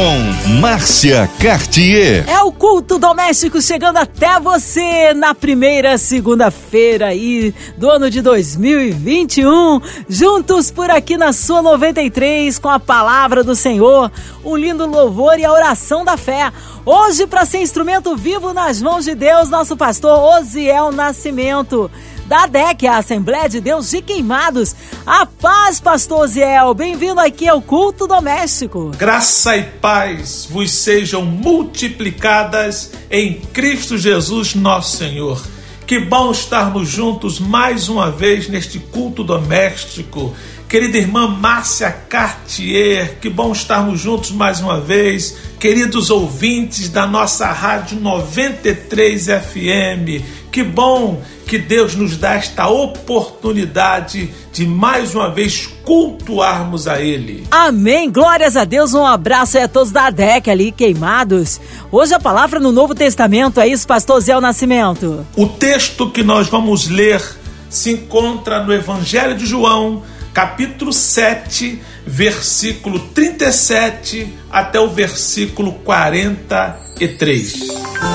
Com Márcia Cartier. É o culto doméstico chegando até você na primeira segunda-feira aí do ano de 2021. Juntos por aqui na sua 93 com a palavra do Senhor, um lindo louvor e a oração da fé. Hoje, para ser instrumento vivo nas mãos de Deus, nosso pastor Osiel Nascimento da DEC, a Assembleia de Deus de Queimados. A paz, pastor Ziel. Bem-vindo aqui ao culto doméstico. Graça e paz vos sejam multiplicadas em Cristo Jesus, nosso Senhor. Que bom estarmos juntos mais uma vez neste culto doméstico. Querida irmã Márcia Cartier, que bom estarmos juntos mais uma vez. Queridos ouvintes da nossa Rádio 93 FM, que bom que Deus nos dá esta oportunidade de mais uma vez cultuarmos a Ele. Amém. Glórias a Deus. Um abraço aí a todos da DEC ali queimados. Hoje a palavra no Novo Testamento é isso, Pastor Zé Nascimento. O texto que nós vamos ler se encontra no Evangelho de João, capítulo 7, versículo 37 até o versículo 43.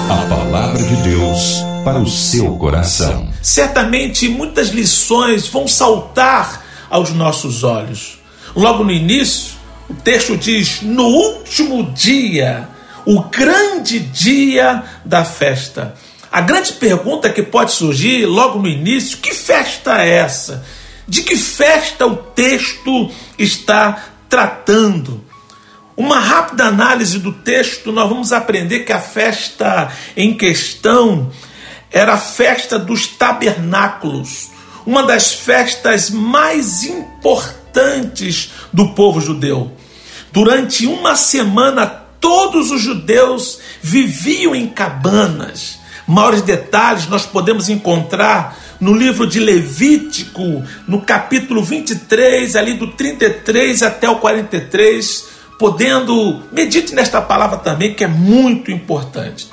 A palavra de Deus para o seu coração. Certamente muitas lições vão saltar aos nossos olhos. Logo no início, o texto diz: no último dia, o grande dia da festa. A grande pergunta que pode surgir logo no início: que festa é essa? De que festa o texto está tratando? Uma rápida análise do texto, nós vamos aprender que a festa em questão era a festa dos tabernáculos, uma das festas mais importantes do povo judeu. Durante uma semana, todos os judeus viviam em cabanas. Maiores detalhes nós podemos encontrar no livro de Levítico, no capítulo 23, ali do 33 até o 43, podendo medite nesta palavra também que é muito importante.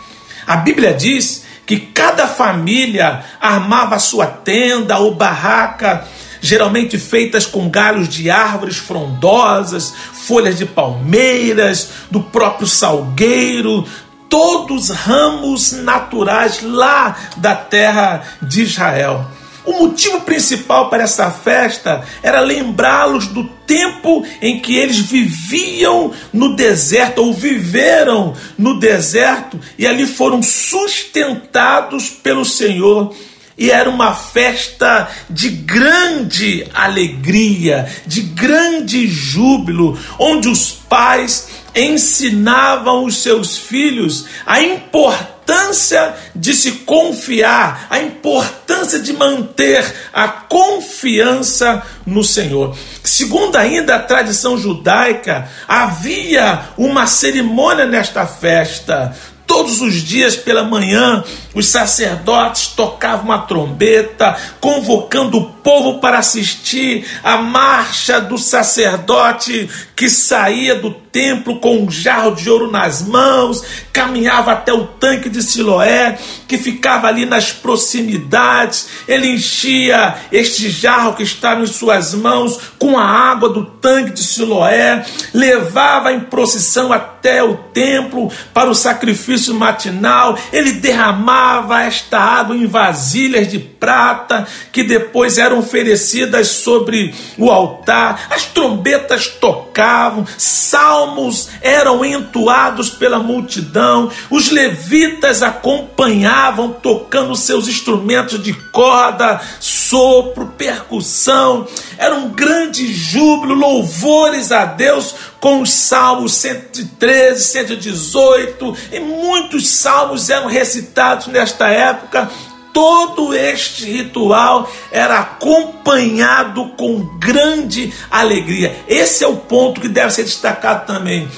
A Bíblia diz que cada família armava sua tenda ou barraca, geralmente feitas com galhos de árvores frondosas, folhas de palmeiras, do próprio salgueiro, todos ramos naturais lá da terra de Israel. O motivo principal para essa festa era lembrá-los do tempo em que eles viviam no deserto ou viveram no deserto e ali foram sustentados pelo Senhor. E era uma festa de grande alegria, de grande júbilo, onde os pais ensinavam os seus filhos a importância de se confiar, a importância de manter a confiança no Senhor. Segundo ainda a tradição judaica, havia uma cerimônia nesta festa. Todos os dias pela manhã, os sacerdotes tocavam uma trombeta, convocando o povo para assistir à marcha do sacerdote que saía do templo com um jarro de ouro nas mãos, caminhava até o tanque de Siloé, que ficava ali nas proximidades. Ele enchia este jarro que estava em suas mãos com a água do tanque de Siloé, levava em procissão até o templo para o sacrifício matinal. Ele derramava esta água em vasilhas de prata que depois eram oferecidas sobre o altar. As trombetas tocavam, sal salmos eram entoados pela multidão, os levitas acompanhavam tocando seus instrumentos de corda, sopro, percussão. Era um grande júbilo, louvores a Deus com os salmos 113, 118 e muitos salmos eram recitados nesta época todo este ritual era acompanhado com grande alegria. Esse é o ponto que deve ser destacado também.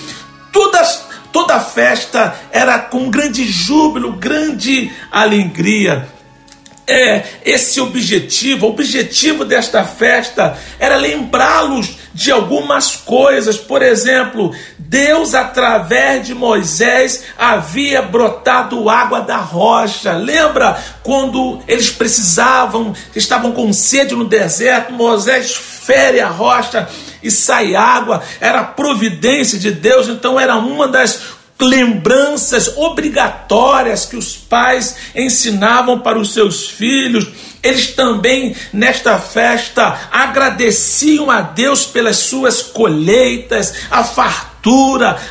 Todas, toda festa era com grande júbilo, grande alegria. É, esse objetivo, o objetivo desta festa era lembrá-los de algumas coisas. Por exemplo, Deus, através de Moisés, havia brotado água da rocha. Lembra quando eles precisavam, estavam com sede no deserto? Moisés fere a rocha e sai água. Era providência de Deus, então era uma das lembranças obrigatórias que os pais ensinavam para os seus filhos. Eles também, nesta festa, agradeciam a Deus pelas suas colheitas, a fartura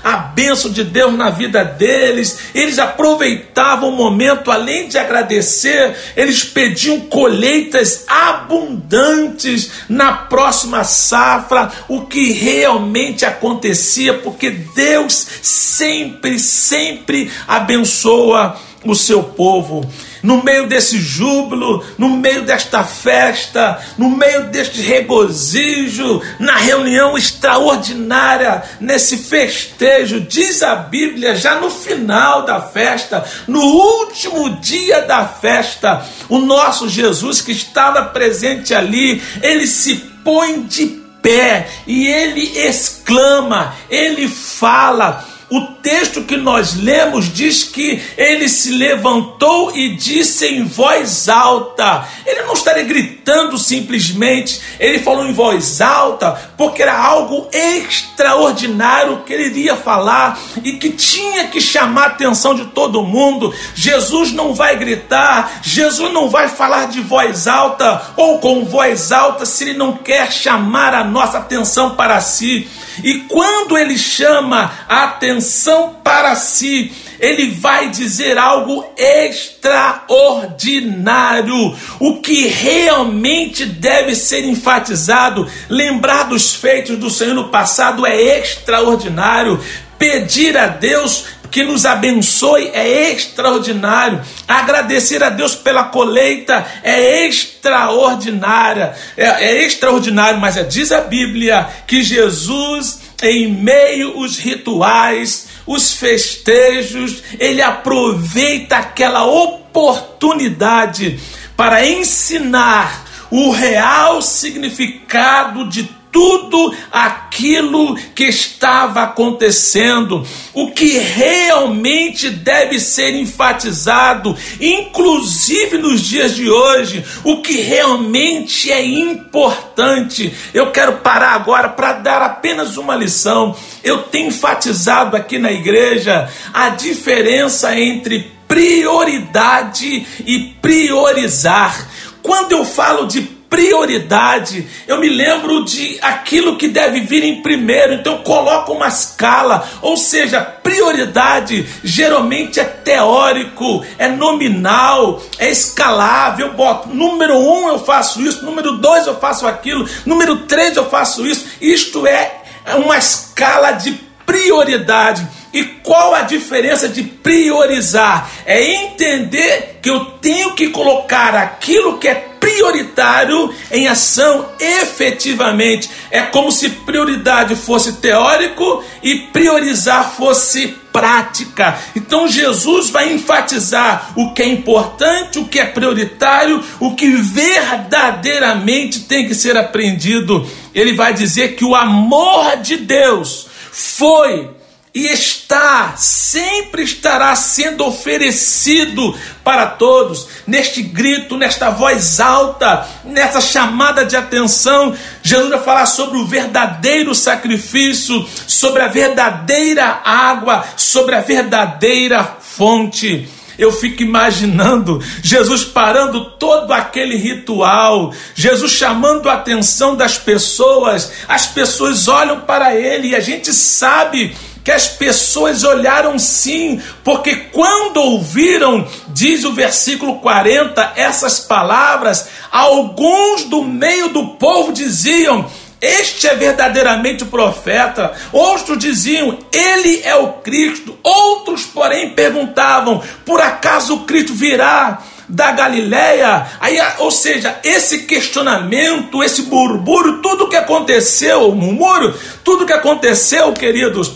a bênção de Deus na vida deles. Eles aproveitavam o momento, além de agradecer, eles pediam colheitas abundantes na próxima safra, o que realmente acontecia, porque Deus sempre, sempre abençoa o seu povo no meio desse júbilo, no meio desta festa, no meio deste regozijo, na reunião extraordinária, nesse festejo, diz a Bíblia, já no final da festa, no último dia da festa, o nosso Jesus que estava presente ali, ele se põe de pé e ele exclama, ele fala, o texto que nós lemos diz que ele se levantou e disse em voz alta. Ele não estaria gritando simplesmente, ele falou em voz alta, porque era algo extraordinário que ele iria falar e que tinha que chamar a atenção de todo mundo. Jesus não vai gritar, Jesus não vai falar de voz alta ou com voz alta se ele não quer chamar a nossa atenção para si. E quando ele chama a atenção para si, ele vai dizer algo extraordinário. O que realmente deve ser enfatizado, lembrar dos feitos do Senhor no passado é extraordinário. Pedir a Deus que nos abençoe é extraordinário. Agradecer a Deus pela colheita é extraordinária. É, é extraordinário, mas é, diz a Bíblia que Jesus, em meio os rituais, os festejos, ele aproveita aquela oportunidade para ensinar o real significado de tudo aquilo que estava acontecendo, o que realmente deve ser enfatizado, inclusive nos dias de hoje, o que realmente é importante. Eu quero parar agora para dar apenas uma lição. Eu tenho enfatizado aqui na igreja a diferença entre prioridade e priorizar. Quando eu falo de prioridade. Eu me lembro de aquilo que deve vir em primeiro, então coloco uma escala, ou seja, prioridade geralmente é teórico, é nominal, é escalável. Eu boto número um eu faço isso, número dois eu faço aquilo, número três eu faço isso. Isto é uma escala de prioridade. E qual a diferença de priorizar? É entender que eu tenho que colocar aquilo que é prioritário em ação efetivamente. É como se prioridade fosse teórico e priorizar fosse prática. Então Jesus vai enfatizar o que é importante, o que é prioritário, o que verdadeiramente tem que ser aprendido. Ele vai dizer que o amor de Deus foi e está, sempre estará sendo oferecido para todos, neste grito, nesta voz alta, nessa chamada de atenção. Jesus vai falar sobre o verdadeiro sacrifício, sobre a verdadeira água, sobre a verdadeira fonte. Eu fico imaginando Jesus parando todo aquele ritual, Jesus chamando a atenção das pessoas, as pessoas olham para ele e a gente sabe que as pessoas olharam sim, porque quando ouviram, diz o versículo 40, essas palavras, alguns do meio do povo diziam: este é verdadeiramente o profeta. Outros diziam, ele é o Cristo. Outros, porém, perguntavam: por acaso o Cristo virá? da Galileia. Aí, ou seja, esse questionamento, esse burburo, tudo que aconteceu, o murmúrio, tudo que aconteceu, queridos,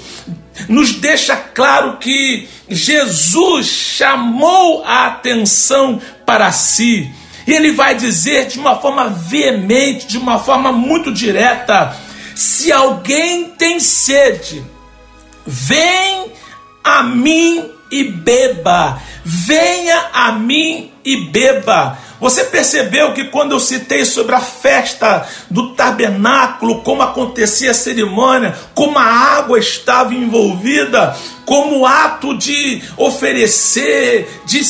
nos deixa claro que Jesus chamou a atenção para si. E ele vai dizer de uma forma veemente, de uma forma muito direta: se alguém tem sede, vem a mim e beba. Venha a mim e beba. Você percebeu que quando eu citei sobre a festa do tabernáculo, como acontecia a cerimônia, como a água estava envolvida, como o ato de oferecer, de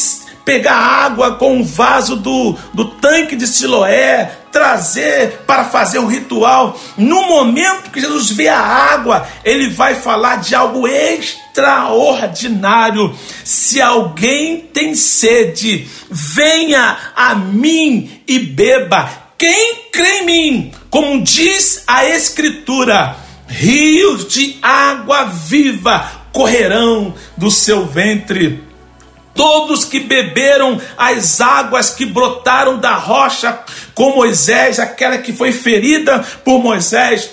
pegar água com o vaso do, do tanque de Siloé, trazer para fazer o ritual. No momento que Jesus vê a água, ele vai falar de algo extraordinário. Se alguém tem sede, venha a mim e beba. Quem crê em mim, como diz a Escritura, rios de água viva correrão do seu ventre todos que beberam as águas que brotaram da rocha com Moisés, aquela que foi ferida por Moisés,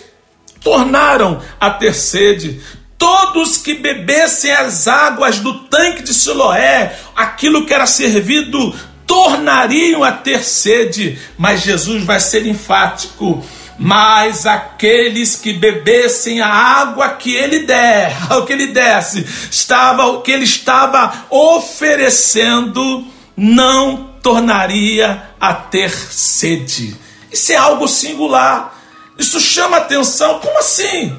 tornaram a ter sede. Todos que bebessem as águas do tanque de Siloé, aquilo que era servido, tornariam a ter sede. Mas Jesus vai ser enfático mas aqueles que bebessem a água que ele der, o que ele desse, estava o que ele estava oferecendo, não tornaria a ter sede. Isso é algo singular. Isso chama atenção. Como assim?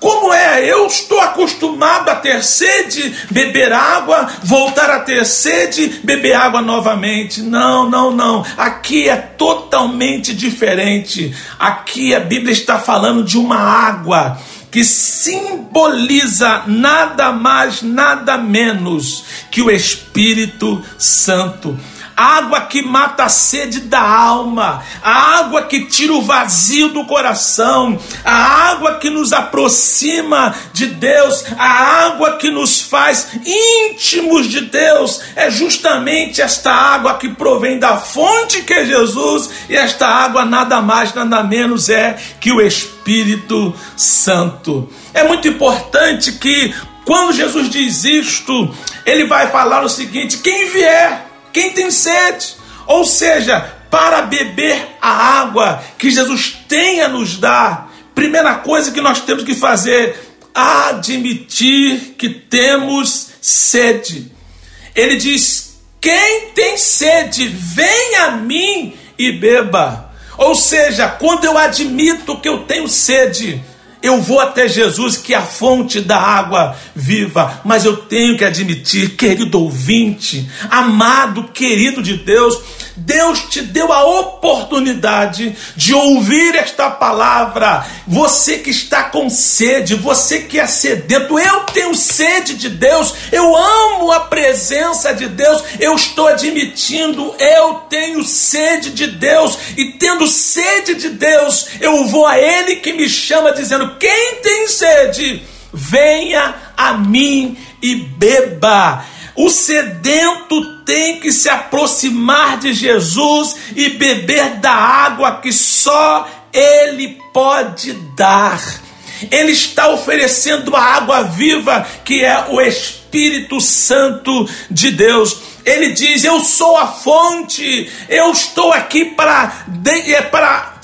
Como é? Eu estou acostumado a ter sede, beber água, voltar a ter sede, beber água novamente. Não, não, não. Aqui é totalmente diferente. Aqui a Bíblia está falando de uma água que simboliza nada mais, nada menos que o Espírito Santo água que mata a sede da alma, a água que tira o vazio do coração, a água que nos aproxima de Deus, a água que nos faz íntimos de Deus. É justamente esta água que provém da fonte que é Jesus, e esta água nada mais, nada menos é que o Espírito Santo. É muito importante que quando Jesus diz isto, ele vai falar o seguinte: quem vier quem tem sede. Ou seja, para beber a água que Jesus tem a nos dar, primeira coisa que nós temos que fazer, admitir que temos sede. Ele diz: quem tem sede, vem a mim e beba. Ou seja, quando eu admito que eu tenho sede, eu vou até Jesus, que é a fonte da água viva, mas eu tenho que admitir, querido ouvinte, amado, querido de Deus, Deus te deu a oportunidade de ouvir esta palavra. Você que está com sede, você que é sedento, eu tenho sede de Deus, eu amo a presença de Deus, eu estou admitindo, eu tenho sede de Deus, e tendo sede de Deus, eu vou a Ele que me chama, dizendo: quem tem sede, venha a mim e beba. O sedento tem que se aproximar de Jesus e beber da água que só Ele pode dar. Ele está oferecendo a água viva que é o Espírito Santo de Deus. Ele diz: Eu sou a fonte, eu estou aqui para, é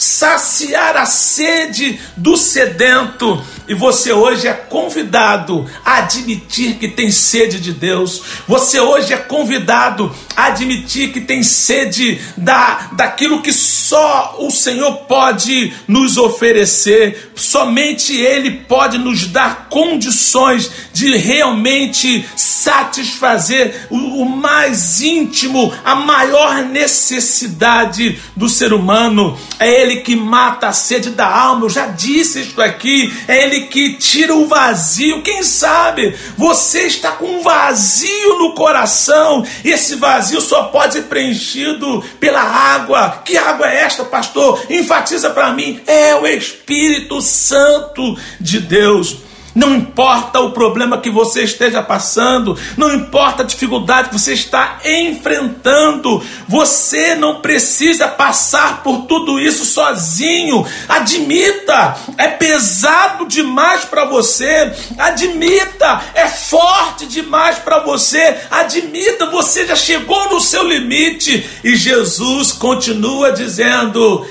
saciar a sede do sedento. E você hoje é convidado a admitir que tem sede de Deus. Você hoje é convidado a admitir que tem sede da, daquilo que só o Senhor pode nos oferecer. Somente Ele pode nos dar condições de realmente satisfazer o, o mais íntimo, a maior necessidade do ser humano. É Ele que mata a sede da alma. Eu já disse isso aqui. É Ele que tira o vazio. Quem sabe você está com um vazio no coração e esse vazio só pode ser preenchido pela água. Que água é esta, pastor? Enfatiza para mim. É o Espírito Santo de Deus. Não importa o problema que você esteja passando, não importa a dificuldade que você está enfrentando, você não precisa passar por tudo isso sozinho. Admita, é pesado demais para você. Admita, é forte demais para você. Admita, você já chegou no seu limite e Jesus continua dizendo: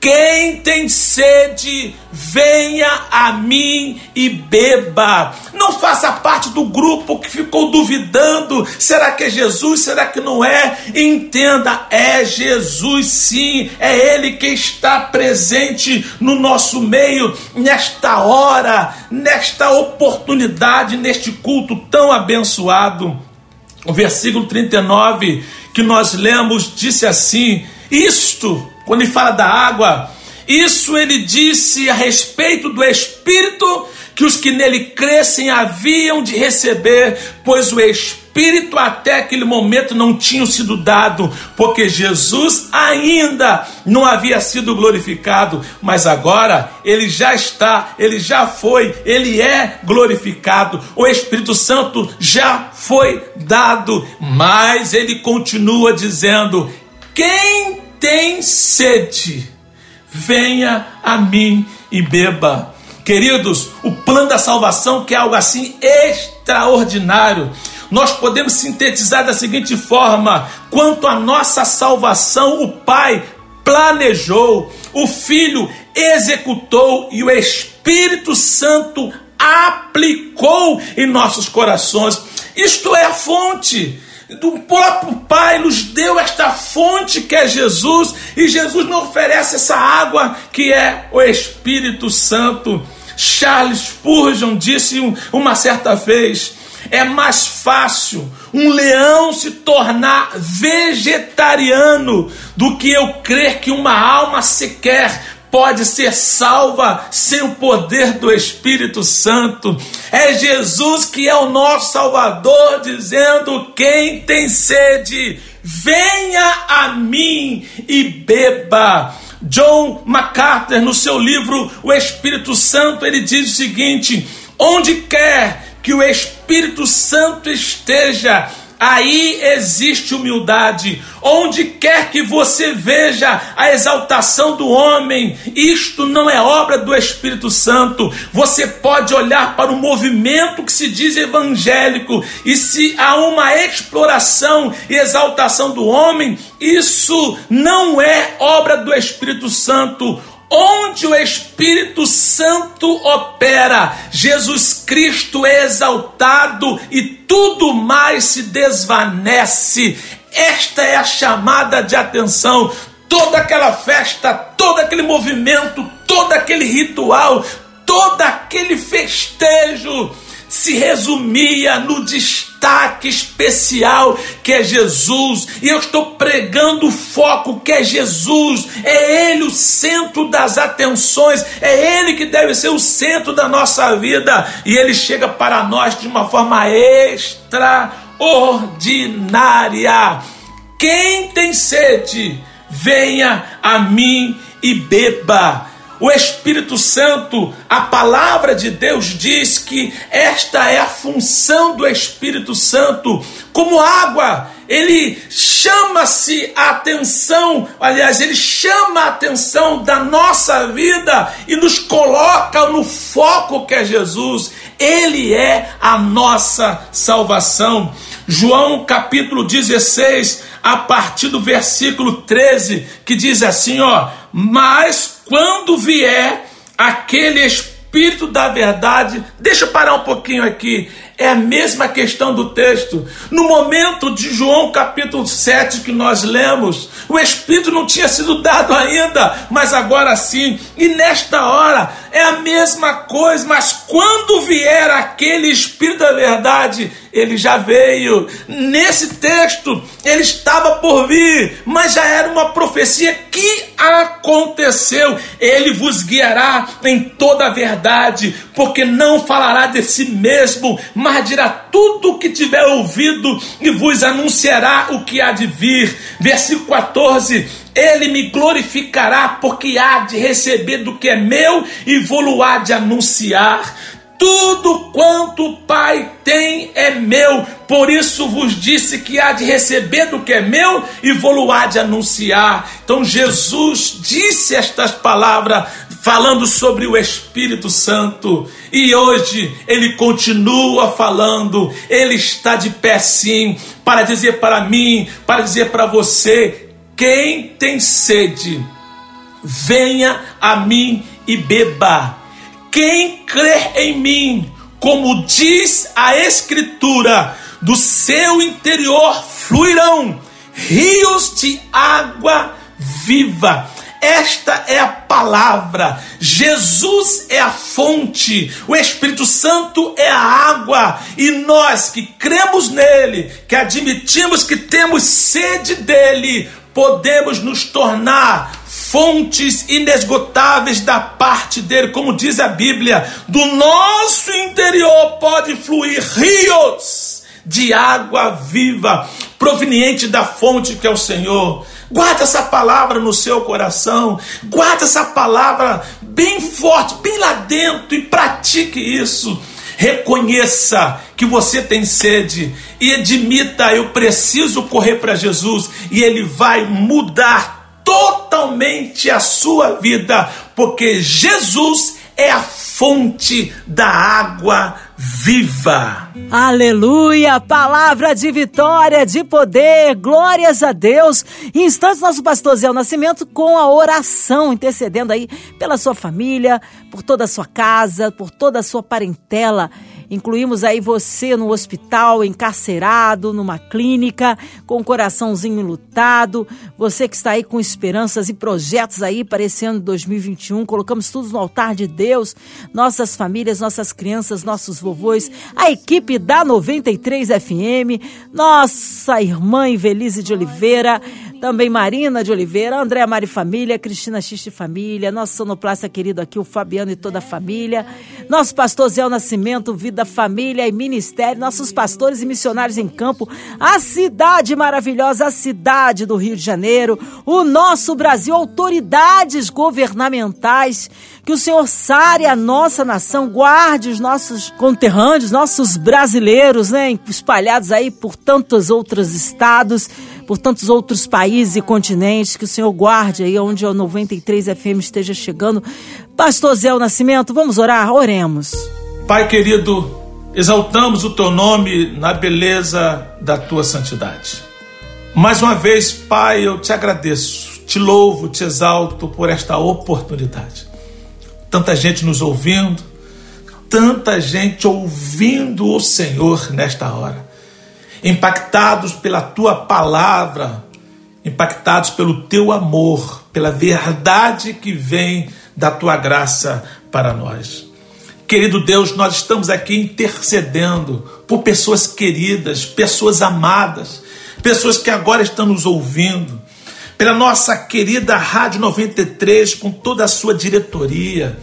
quem tem sede, venha a mim e beba. Não faça parte do grupo que ficou duvidando: será que é Jesus? Será que não é? Entenda, é Jesus sim, é Ele que está presente no nosso meio, nesta hora, nesta oportunidade, neste culto tão abençoado. O versículo 39 que nós lemos disse assim: Isto quando ele fala da água, isso ele disse a respeito do Espírito que os que nele crescem haviam de receber, pois o Espírito até aquele momento não tinha sido dado, porque Jesus ainda não havia sido glorificado, mas agora ele já está, ele já foi, ele é glorificado, o Espírito Santo já foi dado, mas ele continua dizendo: quem tem sede, venha a mim e beba. Queridos, o plano da salvação que é algo assim extraordinário. Nós podemos sintetizar da seguinte forma: quanto à nossa salvação, o Pai planejou, o Filho executou e o Espírito Santo aplicou em nossos corações. Isto é a fonte do próprio Pai nos deu esta fonte que é Jesus, e Jesus não oferece essa água que é o Espírito Santo. Charles Spurgeon disse uma certa vez: é mais fácil um leão se tornar vegetariano do que eu crer que uma alma sequer pode ser salva sem o poder do Espírito Santo. É Jesus que é o nosso Salvador, dizendo: quem tem sede, venha a mim e beba. John MacArthur, no seu livro O Espírito Santo, ele diz o seguinte: onde quer que o Espírito Santo esteja, aí existe humildade. Onde quer que você veja a exaltação do homem, isto não é obra do Espírito Santo. Você pode olhar para o movimento que se diz evangélico, e se há uma exploração e exaltação do homem, isso não é obra do Espírito Santo onde o Espírito Santo opera, Jesus Cristo é exaltado e tudo mais se desvanece. Esta é a chamada de atenção. Toda aquela festa, todo aquele movimento, todo aquele ritual, todo aquele festejo se resumia no destaque especial que é Jesus, e eu estou pregando o foco que é Jesus, é Ele o centro das atenções, é Ele que deve ser o centro da nossa vida, e Ele chega para nós de uma forma extraordinária. Quem tem sede, venha a mim e beba. O Espírito Santo, a palavra de Deus diz que esta é a função do Espírito Santo, como água, ele chama-se a atenção, aliás, ele chama a atenção da nossa vida e nos coloca no foco que é Jesus. Ele é a nossa salvação. João capítulo 16, a partir do versículo 13, que diz assim, ó: "Mas quando vier aquele Espírito da verdade, deixa eu parar um pouquinho aqui. É a mesma questão do texto. No momento de João capítulo 7 que nós lemos, o Espírito não tinha sido dado ainda, mas agora sim. E nesta hora é a mesma coisa, mas quando vier aquele Espírito da verdade, ele já veio. Nesse texto, ele estava por vir, mas já era uma profecia que aconteceu. Ele vos guiará em toda a verdade, porque não falará de si mesmo, mas dirá tudo o que tiver ouvido e vos anunciará o que há de vir. Versículo 14: Ele me glorificará, porque há de receber do que é meu e vou-lo há de anunciar. tudo quanto o Pai tem é meu, por isso vos disse que há de receber do que é meu e vou-lo há de anunciar. Então Jesus disse estas palavras falando sobre o Espírito Santo e hoje ele continua falando, ele está de pé sim, para dizer para mim, para dizer para você: quem tem sede, venha a mim e beba. Quem crer em mim, como diz a Escritura, do seu interior fluirão rios de água viva. Esta é a palavra. Jesus é a fonte, o Espírito Santo é a água, e nós que cremos nele, que admitimos que temos sede dele, podemos nos tornar fontes inesgotáveis da parte dele, como diz a Bíblia, do nosso interior pode fluir rios de água viva, proveniente da fonte que é o Senhor. Guarda essa palavra no seu coração, guarda essa palavra bem forte, bem lá dentro e pratique isso. Reconheça que você tem sede e admita: eu preciso correr para Jesus e Ele vai mudar totalmente a sua vida, porque Jesus é a fonte da água viva. Aleluia! Palavra de vitória, de poder, glórias a Deus. Em instantes, nosso pastor Zé Nascimento com a oração, intercedendo aí pela sua família, por toda a sua casa, por toda a sua parentela. Incluímos aí você no hospital, encarcerado, numa clínica, com o coraçãozinho lutado. Você que está aí com esperanças e projetos aí para esse ano de 2021. Colocamos tudo no altar de Deus. Nossas famílias, nossas crianças, nossos vovôs, a equipe da 93 FM, nossa irmã Invelise de Oliveira, também Marina de Oliveira, Andréa Mari Família, Cristina Xiste Família, nosso sonoplasta querido aqui, o Fabiano e toda a família, nosso pastor Zé Nascimento, Vida, Família e Ministério, nossos pastores e missionários em campo, a cidade maravilhosa, a cidade do Rio de Janeiro, o nosso Brasil, autoridades governamentais, que o Senhor sare a nossa nação, guarde os nossos conterrâneos, nossos brasileiros, né, espalhados aí por tantos outros estados, por tantos outros países e continentes, que o Senhor guarde aí onde o 93 FM esteja chegando. Pastor Zé Nascimento, vamos orar? Oremos. Pai querido, exaltamos o teu nome na beleza da tua santidade. Mais uma vez, Pai, eu te agradeço, te louvo, te exalto por esta oportunidade. Tanta gente nos ouvindo, tanta gente ouvindo o Senhor nesta hora impactados pela tua palavra, impactados pelo teu amor, pela verdade que vem da tua graça para nós. Querido Deus, nós estamos aqui intercedendo por pessoas queridas, pessoas amadas, pessoas que agora estão nos ouvindo, pela nossa querida Rádio 93, com toda a sua diretoria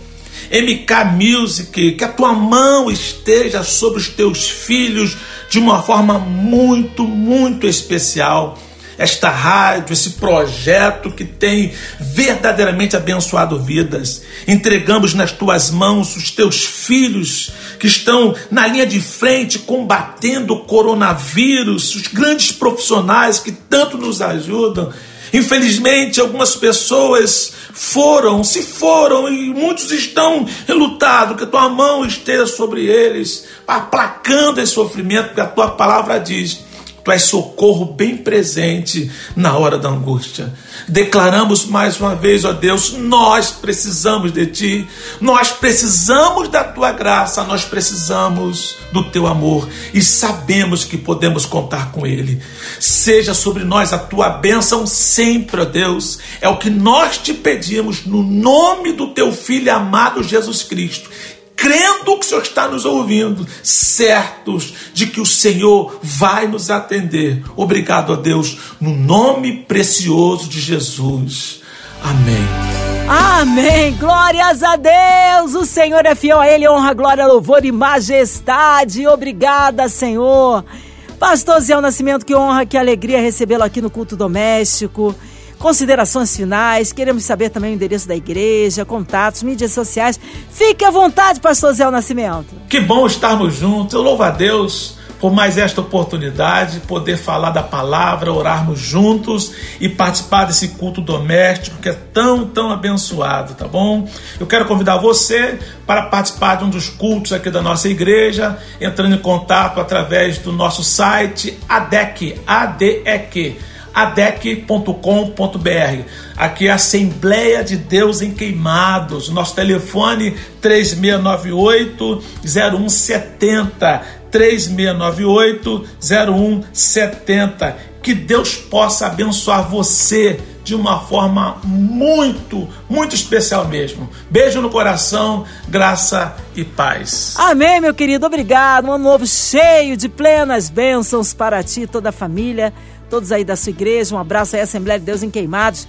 MK Music, que a tua mão esteja sobre os teus filhos de uma forma muito, muito especial. Esta rádio, esse projeto que tem verdadeiramente abençoado vidas. Entregamos nas tuas mãos os teus filhos que estão na linha de frente combatendo o coronavírus, os grandes profissionais que tanto nos ajudam. Infelizmente, algumas pessoas foram, se foram, e muitos estão relutados, que a tua mão esteja sobre eles, aplacando esse sofrimento, porque a tua palavra diz: Tu és socorro bem presente na hora da angústia. Declaramos mais uma vez, ó Deus, nós precisamos de Ti, nós precisamos da Tua graça, nós precisamos do Teu amor e sabemos que podemos contar com Ele. Seja sobre nós a Tua bênção sempre, ó Deus, é o que nós te pedimos no nome do Teu Filho amado Jesus Cristo crendo que o Senhor está nos ouvindo, certos de que o Senhor vai nos atender. Obrigado a Deus, no nome precioso de Jesus. Amém. Amém. Glórias a Deus. O Senhor é fiel a Ele. Honra, glória, louvor e majestade. Obrigada, Senhor. Pastor Zé Nascimento, que honra, que alegria recebê-lo aqui no culto doméstico considerações finais, queremos saber também o endereço da igreja, contatos, mídias sociais. Fique à vontade, pastor Zé Nascimento. Que bom estarmos juntos. Eu louvo a Deus por mais esta oportunidade, poder falar da palavra, orarmos juntos e participar desse culto doméstico que é tão, tão abençoado, tá bom? Eu quero convidar você para participar de um dos cultos aqui da nossa igreja, entrando em contato através do nosso site ADEC, ADEQ adec.com.br. Aqui é a Assembleia de Deus em Queimados. Nosso telefone 3698 0170 3698 0170. Que Deus possa abençoar você de uma forma muito, muito especial mesmo. Beijo no coração, graça e paz. Amém, meu querido. Obrigado. Um ano novo cheio de plenas bênçãos para ti e toda a família todos aí da sua igreja. Um abraço aí, Assembleia de Deus em Queimados.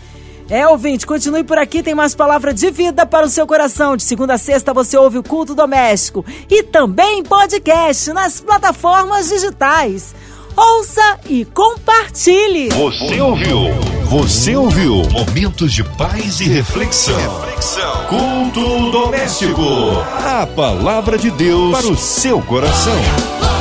É, ouvinte, continue por aqui, tem mais palavra de vida para o seu coração. De segunda a sexta você ouve o Culto Doméstico e também podcast nas plataformas digitais. Ouça e compartilhe. Você ouviu? Você ouviu? Momentos de paz e reflexão. reflexão. Culto Doméstico. A palavra de Deus para o seu coração.